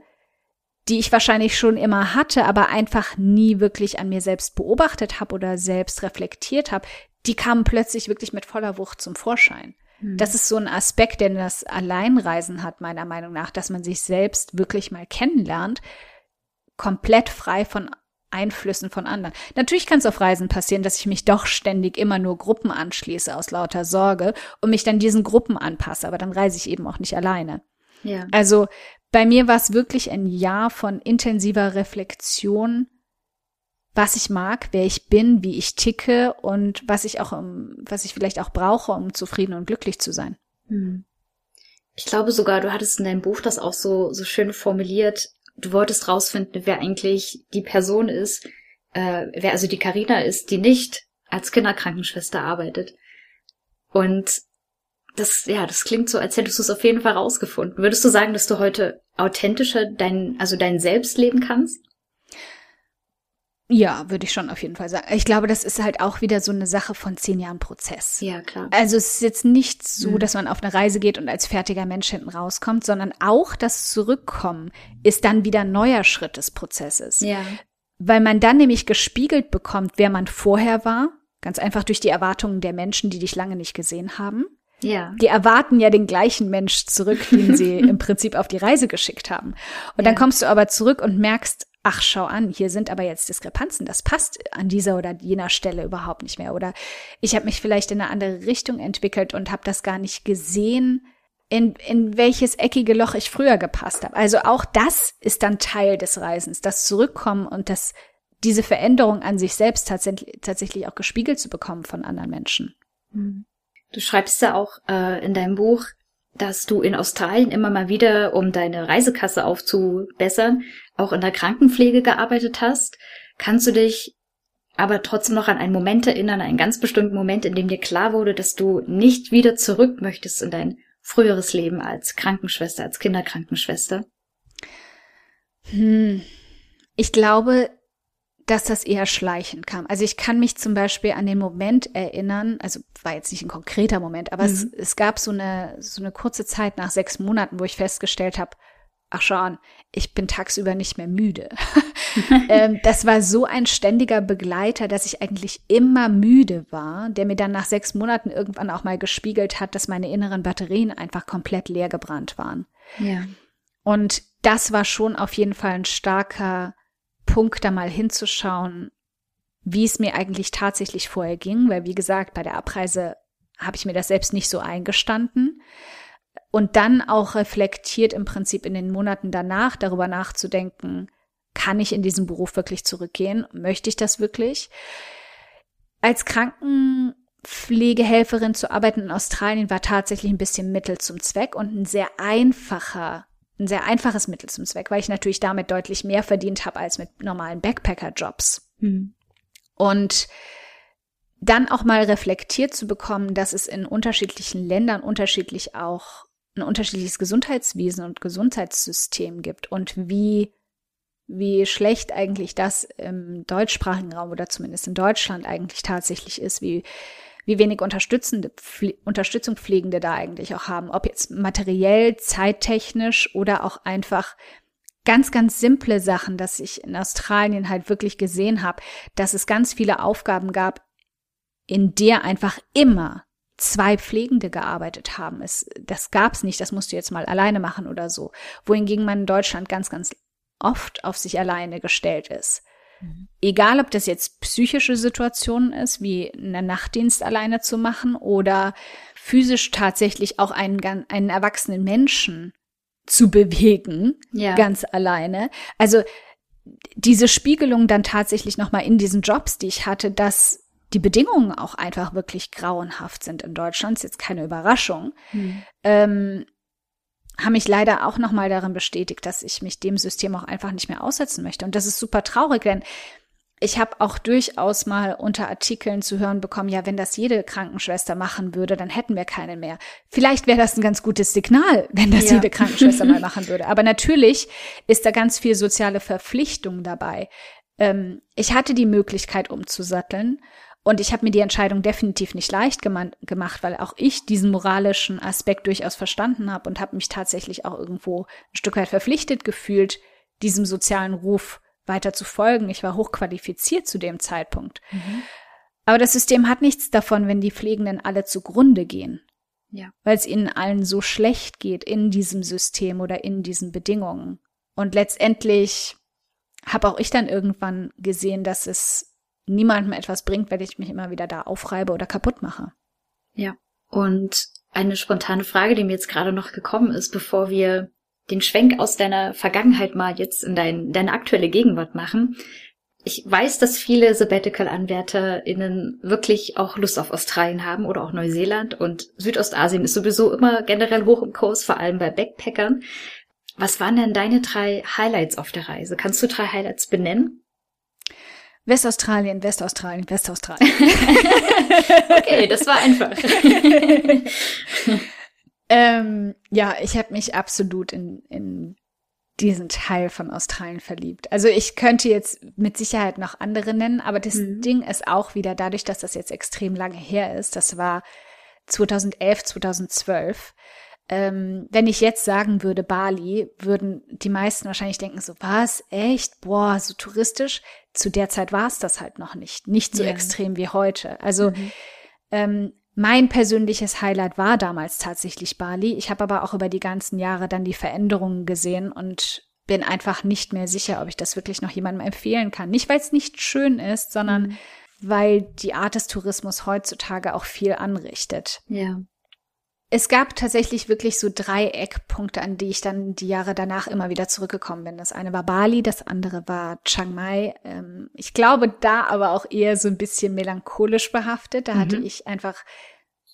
die ich wahrscheinlich schon immer hatte, aber einfach nie wirklich an mir selbst beobachtet habe oder selbst reflektiert habe, die kamen plötzlich wirklich mit voller Wucht zum Vorschein. Hm. Das ist so ein Aspekt, den das Alleinreisen hat, meiner Meinung nach, dass man sich selbst wirklich mal kennenlernt, komplett frei von Einflüssen von anderen. Natürlich kann es auf Reisen passieren, dass ich mich doch ständig immer nur Gruppen anschließe aus lauter Sorge und mich dann diesen Gruppen anpasse, aber dann reise ich eben auch nicht alleine. Ja. Also bei mir war es wirklich ein Jahr von intensiver Reflexion, was ich mag, wer ich bin, wie ich ticke und was ich auch, was ich vielleicht auch brauche, um zufrieden und glücklich zu sein. Hm. Ich glaube sogar, du hattest in deinem Buch das auch so, so schön formuliert du wolltest rausfinden, wer eigentlich die Person ist, äh, wer also die Karina ist, die nicht als Kinderkrankenschwester arbeitet. Und das, ja, das klingt so, als hättest du es auf jeden Fall rausgefunden. Würdest du sagen, dass du heute authentischer dein, also dein Selbst leben kannst? Ja, würde ich schon auf jeden Fall sagen. Ich glaube, das ist halt auch wieder so eine Sache von zehn Jahren Prozess. Ja, klar. Also es ist jetzt nicht so, mhm. dass man auf eine Reise geht und als fertiger Mensch hinten rauskommt, sondern auch das Zurückkommen ist dann wieder ein neuer Schritt des Prozesses. Ja. Weil man dann nämlich gespiegelt bekommt, wer man vorher war, ganz einfach durch die Erwartungen der Menschen, die dich lange nicht gesehen haben. Ja. Die erwarten ja den gleichen Mensch zurück, den sie im Prinzip auf die Reise geschickt haben. Und ja. dann kommst du aber zurück und merkst, ach, schau an, hier sind aber jetzt Diskrepanzen, das passt an dieser oder jener Stelle überhaupt nicht mehr. Oder ich habe mich vielleicht in eine andere Richtung entwickelt und habe das gar nicht gesehen, in, in welches eckige Loch ich früher gepasst habe. Also auch das ist dann Teil des Reisens, das Zurückkommen und das, diese Veränderung an sich selbst tatsächlich, tatsächlich auch gespiegelt zu bekommen von anderen Menschen. Hm. Du schreibst ja auch äh, in deinem Buch, dass du in Australien immer mal wieder, um deine Reisekasse aufzubessern, auch in der Krankenpflege gearbeitet hast. Kannst du dich aber trotzdem noch an einen Moment erinnern, einen ganz bestimmten Moment, in dem dir klar wurde, dass du nicht wieder zurück möchtest in dein früheres Leben als Krankenschwester, als Kinderkrankenschwester? Hm. Ich glaube, dass das eher schleichend kam. Also ich kann mich zum Beispiel an den Moment erinnern, also war jetzt nicht ein konkreter Moment, aber mhm. es, es gab so eine, so eine kurze Zeit nach sechs Monaten, wo ich festgestellt habe, ach schon, ich bin tagsüber nicht mehr müde. ähm, das war so ein ständiger Begleiter, dass ich eigentlich immer müde war, der mir dann nach sechs Monaten irgendwann auch mal gespiegelt hat, dass meine inneren Batterien einfach komplett leer gebrannt waren. Ja. Und das war schon auf jeden Fall ein starker Punkt, da mal hinzuschauen, wie es mir eigentlich tatsächlich vorher ging, weil wie gesagt, bei der Abreise habe ich mir das selbst nicht so eingestanden. Und dann auch reflektiert im Prinzip in den Monaten danach darüber nachzudenken, kann ich in diesen Beruf wirklich zurückgehen? Möchte ich das wirklich? Als Krankenpflegehelferin zu arbeiten in Australien war tatsächlich ein bisschen Mittel zum Zweck und ein sehr einfacher ein sehr einfaches Mittel zum Zweck, weil ich natürlich damit deutlich mehr verdient habe als mit normalen Backpacker-Jobs. Mhm. Und dann auch mal reflektiert zu bekommen, dass es in unterschiedlichen Ländern unterschiedlich auch ein unterschiedliches Gesundheitswesen und Gesundheitssystem gibt und wie wie schlecht eigentlich das im deutschsprachigen Raum oder zumindest in Deutschland eigentlich tatsächlich ist, wie wie wenig unterstützende Pfle Unterstützung Pflegende da eigentlich auch haben, ob jetzt materiell, zeittechnisch oder auch einfach ganz, ganz simple Sachen, dass ich in Australien halt wirklich gesehen habe, dass es ganz viele Aufgaben gab, in der einfach immer zwei Pflegende gearbeitet haben. Es, das gab's nicht, das musst du jetzt mal alleine machen oder so. Wohingegen man in Deutschland ganz, ganz oft auf sich alleine gestellt ist. Egal, ob das jetzt psychische Situationen ist, wie einen Nachtdienst alleine zu machen oder physisch tatsächlich auch einen, einen erwachsenen Menschen zu bewegen, ja. ganz alleine. Also diese Spiegelung dann tatsächlich nochmal in diesen Jobs, die ich hatte, dass die Bedingungen auch einfach wirklich grauenhaft sind in Deutschland, ist jetzt keine Überraschung. Hm. Ähm, haben mich leider auch nochmal darin bestätigt, dass ich mich dem System auch einfach nicht mehr aussetzen möchte. Und das ist super traurig, denn ich habe auch durchaus mal unter Artikeln zu hören bekommen, ja, wenn das jede Krankenschwester machen würde, dann hätten wir keine mehr. Vielleicht wäre das ein ganz gutes Signal, wenn das ja. jede Krankenschwester mal machen würde. Aber natürlich ist da ganz viel soziale Verpflichtung dabei. Ähm, ich hatte die Möglichkeit umzusatteln Und ich habe mir die Entscheidung definitiv nicht leicht gemacht, weil auch ich diesen moralischen Aspekt durchaus verstanden habe und habe mich tatsächlich auch irgendwo ein Stück weit verpflichtet gefühlt, diesem sozialen Ruf weiter zu folgen. Ich war hochqualifiziert zu dem Zeitpunkt. Mhm. Aber das System hat nichts davon, wenn die Pflegenden alle zugrunde gehen. Ja. Weil es ihnen allen so schlecht geht in diesem System oder in diesen Bedingungen. Und letztendlich habe auch ich dann irgendwann gesehen, dass es niemandem etwas bringt, wenn ich mich immer wieder da aufreibe oder kaputt mache. Ja. Und eine spontane Frage, die mir jetzt gerade noch gekommen ist, bevor wir den Schwenk aus deiner Vergangenheit mal jetzt in dein, deine aktuelle Gegenwart machen. Ich weiß, dass viele Sabbatical-AnwärterInnen wirklich auch Lust auf Australien haben oder auch Neuseeland und Südostasien ist sowieso immer generell hoch im Kurs, vor allem bei Backpackern. Was waren denn deine drei Highlights auf der Reise? Kannst du drei Highlights benennen? Westaustralien, Westaustralien, Westaustralien. okay, das war einfach. ähm, ja, ich habe mich absolut in, in diesen Teil von Australien verliebt. Also ich könnte jetzt mit Sicherheit noch andere nennen, aber das mhm. Ding ist auch wieder dadurch, dass das jetzt extrem lange her ist. Das war 2011, 2012. Ähm, wenn ich jetzt sagen würde Bali, würden die meisten wahrscheinlich denken so, was, echt? Boah, so touristisch. Zu der Zeit war es das halt noch nicht. Nicht so yeah. extrem wie heute. Also mhm. ähm, mein persönliches Highlight war damals tatsächlich Bali. Ich habe aber auch über die ganzen Jahre dann die Veränderungen gesehen und bin einfach nicht mehr sicher, ob ich das wirklich noch jemandem empfehlen kann. Nicht, weil es nicht schön ist, sondern mhm. weil die Art des Tourismus heutzutage auch viel anrichtet. Ja. Es gab tatsächlich wirklich so drei Eckpunkte, an die ich dann die Jahre danach immer wieder zurückgekommen bin. Das eine war Bali, das andere war Chiang Mai. Ähm, ich glaube, da aber auch eher so ein bisschen melancholisch behaftet. Da mhm. hatte ich einfach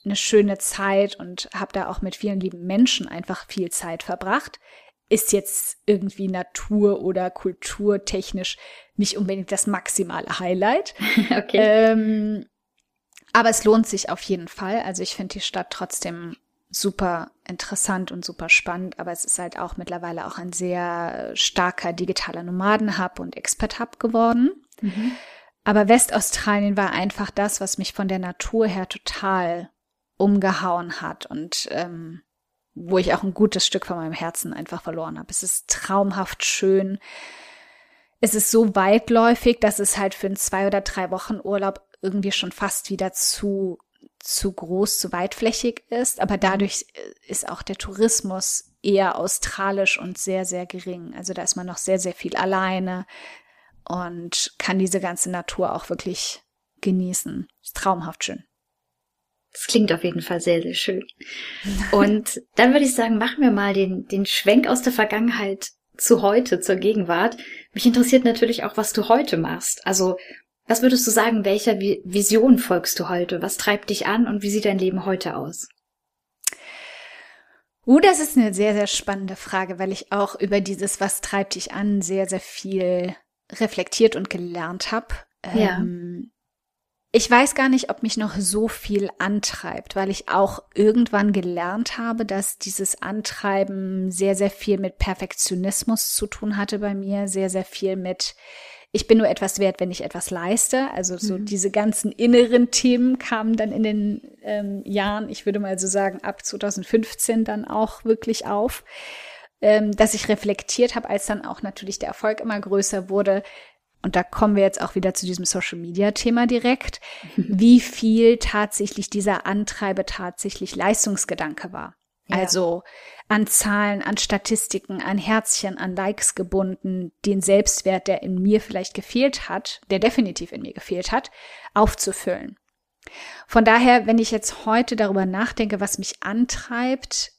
eine schöne Zeit und habe da auch mit vielen lieben Menschen einfach viel Zeit verbracht. Ist jetzt irgendwie Natur- oder kulturtechnisch nicht unbedingt das maximale Highlight. okay. Ähm, aber es lohnt sich auf jeden Fall. Also ich finde die Stadt trotzdem super interessant und super spannend, aber es ist halt auch mittlerweile auch ein sehr starker digitaler Nomaden-Hub und Expert-Hub geworden. Mhm. Aber Westaustralien war einfach das, was mich von der Natur her total umgehauen hat und ähm, wo ich auch ein gutes Stück von meinem Herzen einfach verloren habe. Es ist traumhaft schön. Es ist so weitläufig, dass es halt für einen zwei oder drei Wochen Urlaub irgendwie schon fast wieder zu zu groß, zu weitflächig ist, aber dadurch äh, ist auch der Tourismus eher australisch und sehr, sehr gering. Also da ist man noch sehr, sehr viel alleine und kann diese ganze Natur auch wirklich genießen. Ist traumhaft schön. Das klingt auf jeden Fall sehr, sehr schön. Und dann würde ich sagen, machen wir mal den, den Schwenk aus der Vergangenheit zu heute, zur Gegenwart. Mich interessiert natürlich auch, was du heute machst. Also was würdest du sagen, welcher Vision folgst du heute? Was treibt dich an und wie sieht dein Leben heute aus? Uh, das ist eine sehr, sehr spannende Frage, weil ich auch über dieses Was treibt dich an sehr, sehr viel reflektiert und gelernt habe. Ja. Ähm, ich weiß gar nicht, ob mich noch so viel antreibt, weil ich auch irgendwann gelernt habe, dass dieses Antreiben sehr, sehr viel mit Perfektionismus zu tun hatte bei mir, sehr, sehr viel mit ich bin nur etwas wert, wenn ich etwas leiste. Also so mhm. diese ganzen inneren Themen kamen dann in den ähm, Jahren, ich würde mal so sagen, ab 2015 dann auch wirklich auf, ähm, dass ich reflektiert habe, als dann auch natürlich der Erfolg immer größer wurde. Und da kommen wir jetzt auch wieder zu diesem Social Media Thema direkt, wie viel tatsächlich dieser Antreiber tatsächlich Leistungsgedanke war. Ja. Also an Zahlen, an Statistiken, an Herzchen, an Likes gebunden, den Selbstwert, der in mir vielleicht gefehlt hat, der definitiv in mir gefehlt hat, aufzufüllen. Von daher, wenn ich jetzt heute darüber nachdenke, was mich antreibt,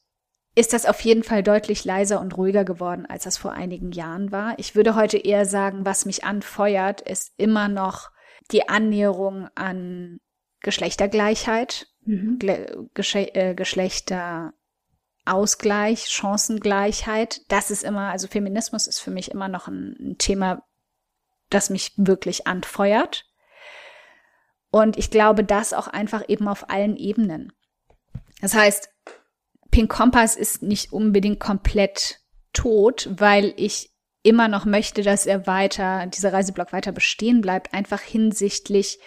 ist das auf jeden Fall deutlich leiser und ruhiger geworden, als das vor einigen Jahren war. Ich würde heute eher sagen, was mich anfeuert, ist immer noch die Annäherung an Geschlechtergleichheit, mhm. Geschle äh, Geschlechter Ausgleich, Chancengleichheit, das ist immer, also Feminismus ist für mich immer noch ein, ein Thema, das mich wirklich anfeuert. Und ich glaube, das auch einfach eben auf allen Ebenen. Das heißt, Pink Kompass ist nicht unbedingt komplett tot, weil ich immer noch möchte, dass er weiter, dieser Reiseblock weiter bestehen bleibt, einfach hinsichtlich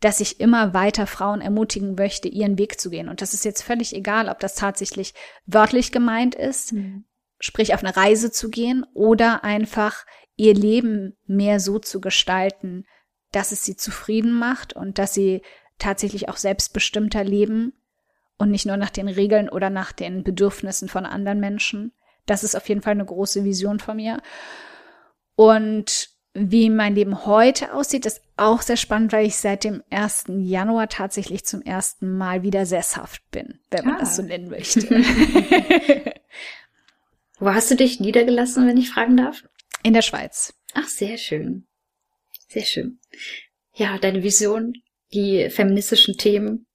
dass ich immer weiter Frauen ermutigen möchte, ihren Weg zu gehen. Und das ist jetzt völlig egal, ob das tatsächlich wörtlich gemeint ist, mhm. sprich auf eine Reise zu gehen oder einfach ihr Leben mehr so zu gestalten, dass es sie zufrieden macht und dass sie tatsächlich auch selbstbestimmter leben und nicht nur nach den Regeln oder nach den Bedürfnissen von anderen Menschen. Das ist auf jeden Fall eine große Vision von mir. Und wie mein Leben heute aussieht, ist auch sehr spannend, weil ich seit dem 1. Januar tatsächlich zum ersten Mal wieder sesshaft bin, wenn man ah. das so nennen möchte. Wo hast du dich niedergelassen, wenn ich fragen darf? In der Schweiz. Ach, sehr schön. Sehr schön. Ja, deine Vision, die feministischen Themen,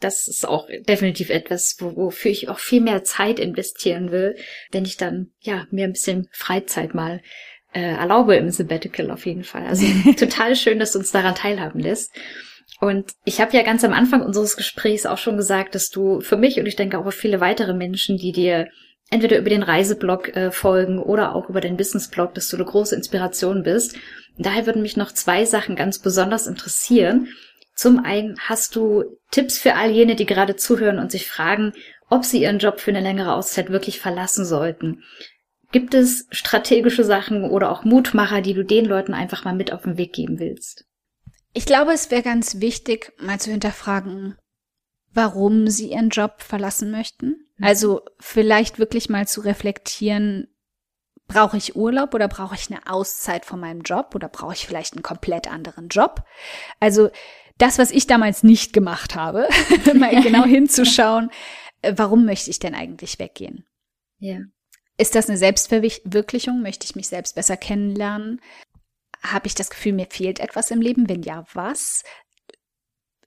das ist auch definitiv etwas, wofür ich auch viel mehr Zeit investieren will, wenn ich dann, ja, mir ein bisschen Freizeit mal äh, erlaube im Sabbatical auf jeden Fall. Also total schön, dass du uns daran teilhaben lässt. Und ich habe ja ganz am Anfang unseres Gesprächs auch schon gesagt, dass du für mich und ich denke auch für viele weitere Menschen, die dir entweder über den Reiseblog äh, folgen oder auch über den Businessblog, dass du eine große Inspiration bist. Und daher würden mich noch zwei Sachen ganz besonders interessieren. Zum einen hast du Tipps für all jene, die gerade zuhören und sich fragen, ob sie ihren Job für eine längere Auszeit wirklich verlassen sollten. Gibt es strategische Sachen oder auch Mutmacher, die du den Leuten einfach mal mit auf den Weg geben willst? Ich glaube, es wäre ganz wichtig, mal zu hinterfragen, warum sie ihren Job verlassen möchten. Mhm. Also vielleicht wirklich mal zu reflektieren, brauche ich Urlaub oder brauche ich eine Auszeit von meinem Job oder brauche ich vielleicht einen komplett anderen Job? Also das, was ich damals nicht gemacht habe, mal genau hinzuschauen, äh, warum möchte ich denn eigentlich weggehen? Ja. Ist das eine Selbstverwirklichung? Möchte ich mich selbst besser kennenlernen? Habe ich das Gefühl, mir fehlt etwas im Leben? Wenn ja, was?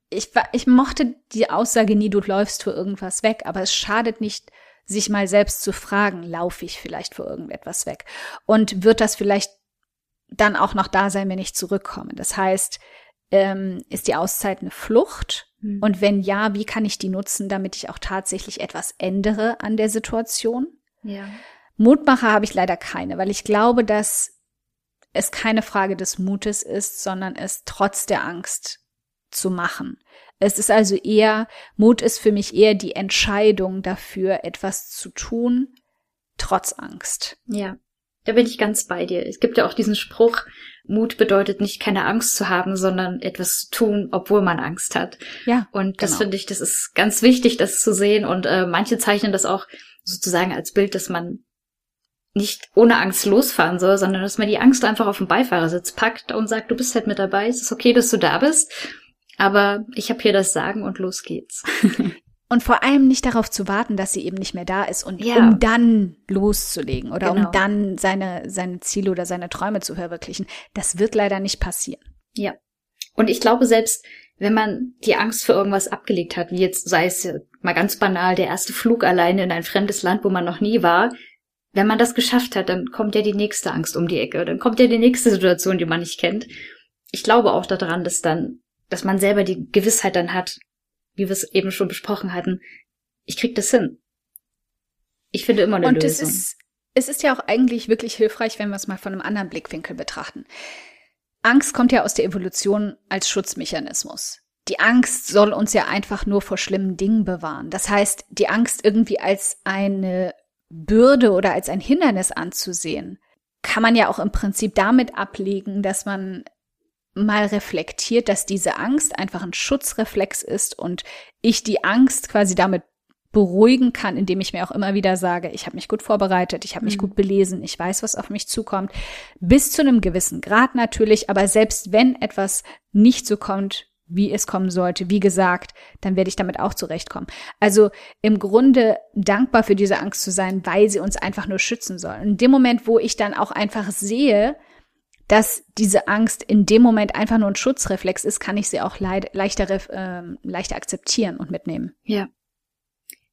Ich, ich mochte die Aussage nie, du läufst für irgendwas weg, aber es schadet nicht, sich mal selbst zu fragen, laufe ich vielleicht für irgendetwas weg? Und wird das vielleicht dann auch noch da sein, wenn ich zurückkomme? Das heißt, ähm, ist die Auszeit eine Flucht? Mhm. Und wenn ja, wie kann ich die nutzen, damit ich auch tatsächlich etwas ändere an der Situation? Ja. Mutmacher habe ich leider keine, weil ich glaube, dass es keine Frage des Mutes ist, sondern es trotz der Angst zu machen. Es ist also eher, Mut ist für mich eher die Entscheidung dafür, etwas zu tun, trotz Angst. Ja, da bin ich ganz bei dir. Es gibt ja auch diesen Spruch, Mut bedeutet nicht keine Angst zu haben, sondern etwas zu tun, obwohl man Angst hat. Ja. Und das genau. finde ich, das ist ganz wichtig, das zu sehen. Und äh, manche zeichnen das auch sozusagen als Bild, dass man nicht ohne Angst losfahren soll, sondern dass man die Angst einfach auf den Beifahrersitz packt und sagt, du bist halt mit dabei, es ist okay, dass du da bist, aber ich habe hier das Sagen und los geht's. Und vor allem nicht darauf zu warten, dass sie eben nicht mehr da ist und ja. um dann loszulegen oder genau. um dann seine, seine Ziele oder seine Träume zu verwirklichen. Das wird leider nicht passieren. Ja. Und ich glaube, selbst wenn man die Angst für irgendwas abgelegt hat, wie jetzt sei es mal ganz banal der erste Flug alleine in ein fremdes Land, wo man noch nie war, wenn man das geschafft hat, dann kommt ja die nächste Angst um die Ecke, dann kommt ja die nächste Situation, die man nicht kennt. Ich glaube auch daran, dass dann, dass man selber die Gewissheit dann hat, wie wir es eben schon besprochen hatten, ich krieg das hin. Ich finde immer eine Und Lösung. Es ist, es ist ja auch eigentlich wirklich hilfreich, wenn wir es mal von einem anderen Blickwinkel betrachten. Angst kommt ja aus der Evolution als Schutzmechanismus. Die Angst soll uns ja einfach nur vor schlimmen Dingen bewahren. Das heißt, die Angst irgendwie als eine Bürde oder als ein Hindernis anzusehen, kann man ja auch im Prinzip damit ablegen, dass man mal reflektiert, dass diese Angst einfach ein Schutzreflex ist und ich die Angst quasi damit beruhigen kann, indem ich mir auch immer wieder sage, ich habe mich gut vorbereitet, ich habe mich mhm. gut belesen, ich weiß, was auf mich zukommt. Bis zu einem gewissen Grad natürlich, aber selbst wenn etwas nicht so kommt, wie es kommen sollte, wie gesagt, dann werde ich damit auch zurechtkommen. Also im Grunde dankbar für diese Angst zu sein, weil sie uns einfach nur schützen soll. In dem Moment, wo ich dann auch einfach sehe, dass diese Angst in dem Moment einfach nur ein Schutzreflex ist, kann ich sie auch leid, leichter, äh, leichter akzeptieren und mitnehmen. Ja.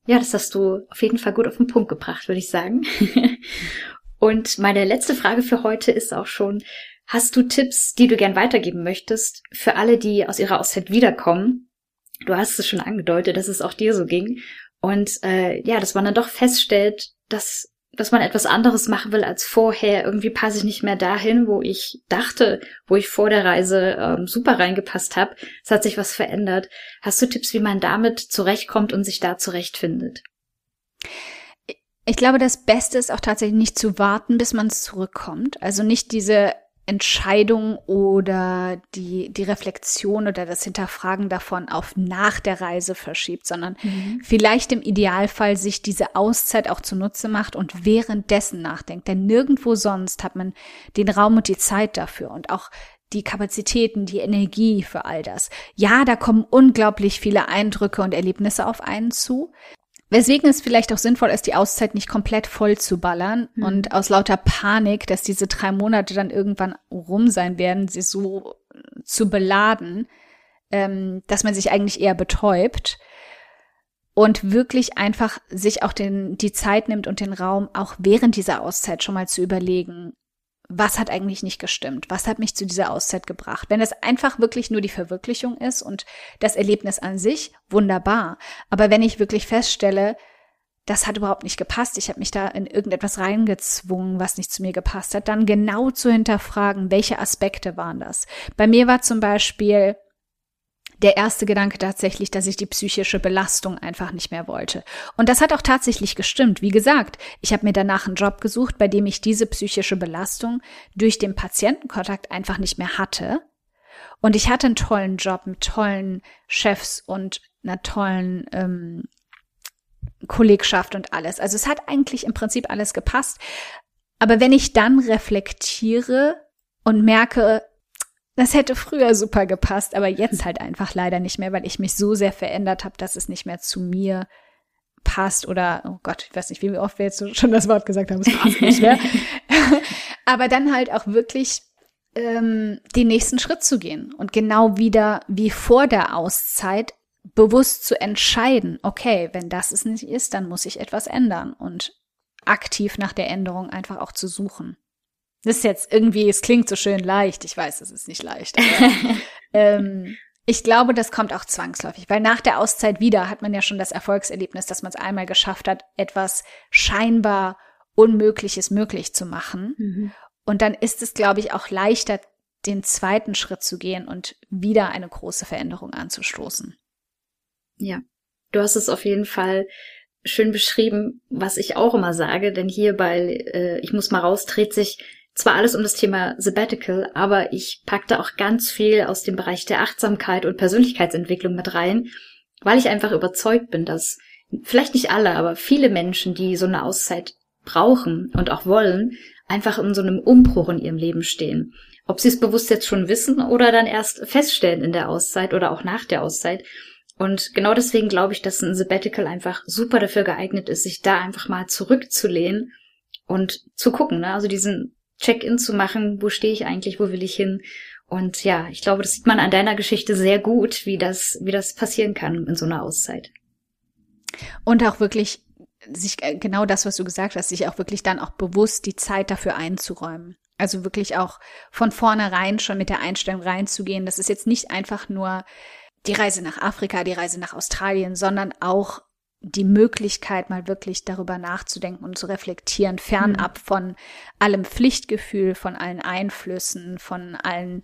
Ja, das hast du auf jeden Fall gut auf den Punkt gebracht, würde ich sagen. und meine letzte Frage für heute ist auch schon, Hast du Tipps, die du gern weitergeben möchtest für alle, die aus ihrer Auszeit wiederkommen? Du hast es schon angedeutet, dass es auch dir so ging. Und äh, ja, dass man dann doch feststellt, dass dass man etwas anderes machen will als vorher. Irgendwie passe ich nicht mehr dahin, wo ich dachte, wo ich vor der Reise ähm, super reingepasst habe. Es hat sich was verändert. Hast du Tipps, wie man damit zurechtkommt und sich da zurechtfindet? Ich glaube, das Beste ist auch tatsächlich nicht zu warten, bis man zurückkommt. Also nicht diese Entscheidung oder die, die Reflexion oder das Hinterfragen davon auf nach der Reise verschiebt, sondern mhm. vielleicht im Idealfall sich diese Auszeit auch zunutze macht und währenddessen nachdenkt. Denn nirgendwo sonst hat man den Raum und die Zeit dafür und auch die Kapazitäten, die Energie für all das. Ja, da kommen unglaublich viele Eindrücke und Erlebnisse auf einen zu. Weswegen es vielleicht auch sinnvoll ist, die Auszeit nicht komplett voll zu ballern mhm. und aus lauter Panik, dass diese drei Monate dann irgendwann rum sein werden, sie so zu beladen, ähm, dass man sich eigentlich eher betäubt und wirklich einfach sich auch den, die Zeit nimmt und den Raum, auch während dieser Auszeit schon mal zu überlegen, was hat eigentlich nicht gestimmt? Was hat mich zu dieser Auszeit gebracht? Wenn es einfach wirklich nur die Verwirklichung ist und das Erlebnis an sich, wunderbar. Aber wenn ich wirklich feststelle, das hat überhaupt nicht gepasst, ich habe mich da in irgendetwas reingezwungen, was nicht zu mir gepasst hat, dann genau zu hinterfragen, welche Aspekte waren das. Bei mir war zum Beispiel der erste Gedanke tatsächlich, dass ich die psychische Belastung einfach nicht mehr wollte. Und das hat auch tatsächlich gestimmt. Wie gesagt, ich habe mir danach einen Job gesucht, bei dem ich diese psychische Belastung durch den Patientenkontakt einfach nicht mehr hatte. Und ich hatte einen tollen Job mit tollen Chefs und einer tollen ähm, Kollegschaft und alles. Also es hat eigentlich im Prinzip alles gepasst. Aber wenn ich dann reflektiere und merke, das hätte früher super gepasst, aber jetzt halt einfach leider nicht mehr, weil ich mich so sehr verändert habe, dass es nicht mehr zu mir passt oder, oh Gott, ich weiß nicht, wie oft wir jetzt schon das Wort gesagt haben, es passt nicht mehr. aber dann halt auch wirklich ähm, den nächsten Schritt zu gehen und genau wieder wie vor der Auszeit bewusst zu entscheiden, okay, wenn das es nicht ist, dann muss ich etwas ändern und aktiv nach der Änderung einfach auch zu suchen. Das ist jetzt irgendwie, es klingt so schön leicht. Ich weiß, es ist nicht leicht. Aber, ähm, ich glaube, das kommt auch zwangsläufig, weil nach der Auszeit wieder hat man ja schon das Erfolgserlebnis, dass man es einmal geschafft hat, etwas scheinbar Unmögliches möglich zu machen. Mhm. Und dann ist es, glaube ich, auch leichter, den zweiten Schritt zu gehen und wieder eine große Veränderung anzustoßen. Ja, du hast es auf jeden Fall schön beschrieben, was ich auch immer sage, denn hier bei äh, Ich muss mal raus dreht sich zwar alles um das Thema Sabbatical, aber ich packte auch ganz viel aus dem Bereich der Achtsamkeit und Persönlichkeitsentwicklung mit rein, weil ich einfach überzeugt bin, dass vielleicht nicht alle, aber viele Menschen, die so eine Auszeit brauchen und auch wollen, einfach in so einem Umbruch in ihrem Leben stehen. Ob sie es bewusst jetzt schon wissen oder dann erst feststellen in der Auszeit oder auch nach der Auszeit. Und genau deswegen glaube ich, dass ein Sabbatical einfach super dafür geeignet ist, sich da einfach mal zurückzulehnen und zu gucken, ne? also diesen Check-in zu machen, wo stehe ich eigentlich, wo will ich hin. Und ja, ich glaube, das sieht man an deiner Geschichte sehr gut, wie das, wie das passieren kann in so einer Auszeit. Und auch wirklich sich äh, genau das, was du gesagt hast, sich auch wirklich dann auch bewusst die Zeit dafür einzuräumen. Also wirklich auch von vornherein schon mit der Einstellung reinzugehen. Das ist jetzt nicht einfach nur die Reise nach Afrika, die Reise nach Australien, sondern auch die Möglichkeit, mal wirklich darüber nachzudenken und zu reflektieren, fernab mhm. von allem Pflichtgefühl, von allen Einflüssen, von allen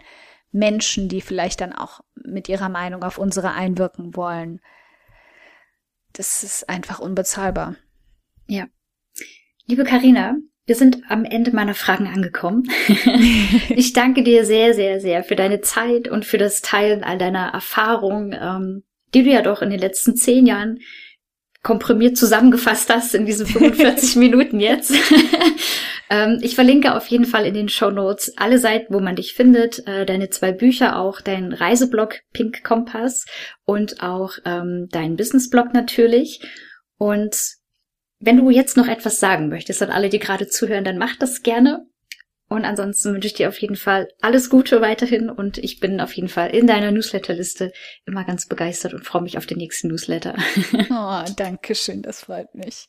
Menschen, die vielleicht dann auch mit ihrer Meinung auf unsere einwirken wollen. Das ist einfach unbezahlbar. Ja. Liebe Karina, wir sind am Ende meiner Fragen angekommen. ich danke dir sehr, sehr, sehr für deine Zeit und für das Teilen all deiner Erfahrungen, ähm, die du ja doch in den letzten zehn Jahren komprimiert zusammengefasst hast in diesen 45 Minuten jetzt. ähm, ich verlinke auf jeden Fall in den Show Notes alle Seiten, wo man dich findet, äh, deine zwei Bücher auch, dein Reiseblog Pink Kompass und auch ähm, dein Businessblog natürlich. Und wenn du jetzt noch etwas sagen möchtest an alle, die gerade zuhören, dann mach das gerne. Und ansonsten wünsche ich dir auf jeden Fall alles Gute weiterhin und ich bin auf jeden Fall in deiner Newsletterliste immer ganz begeistert und freue mich auf den nächsten Newsletter. oh, danke schön, das freut mich.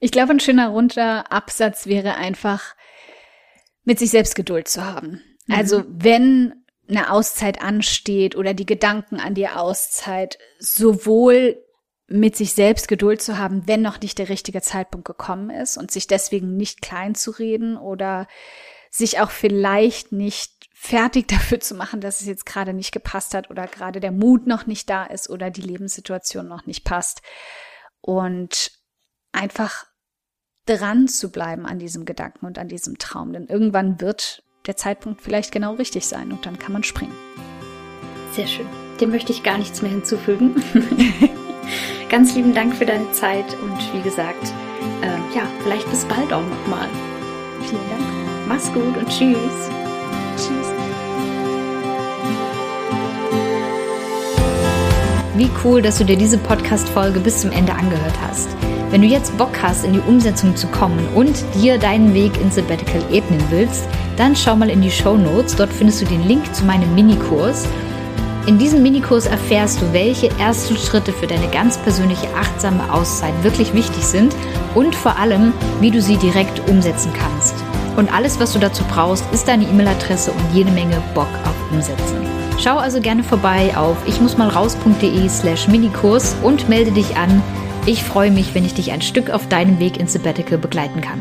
Ich glaube, ein schöner runder Absatz wäre einfach, mit sich selbst Geduld zu haben. Mhm. Also wenn eine Auszeit ansteht oder die Gedanken an die Auszeit sowohl mit sich selbst Geduld zu haben, wenn noch nicht der richtige Zeitpunkt gekommen ist und sich deswegen nicht klein zu reden oder sich auch vielleicht nicht fertig dafür zu machen, dass es jetzt gerade nicht gepasst hat oder gerade der Mut noch nicht da ist oder die Lebenssituation noch nicht passt. Und einfach dran zu bleiben an diesem Gedanken und an diesem Traum. Denn irgendwann wird der Zeitpunkt vielleicht genau richtig sein und dann kann man springen. Sehr schön. Dem möchte ich gar nichts mehr hinzufügen. Ganz lieben Dank für deine Zeit und wie gesagt, äh, ja, vielleicht bis bald auch nochmal. Vielen Dank. Mach's gut und tschüss. Tschüss. Wie cool, dass du dir diese Podcast-Folge bis zum Ende angehört hast. Wenn du jetzt Bock hast, in die Umsetzung zu kommen und dir deinen Weg ins Sabbatical ebnen willst, dann schau mal in die Show Notes. Dort findest du den Link zu meinem Minikurs. In diesem Minikurs erfährst du, welche ersten Schritte für deine ganz persönliche achtsame Auszeit wirklich wichtig sind und vor allem, wie du sie direkt umsetzen kannst. Und alles, was du dazu brauchst, ist deine E-Mail-Adresse und jede Menge Bock auf Umsetzen. Schau also gerne vorbei auf ichmussmalraus.de slash Minikurs und melde dich an. Ich freue mich, wenn ich dich ein Stück auf deinem Weg ins Sabbatical begleiten kann.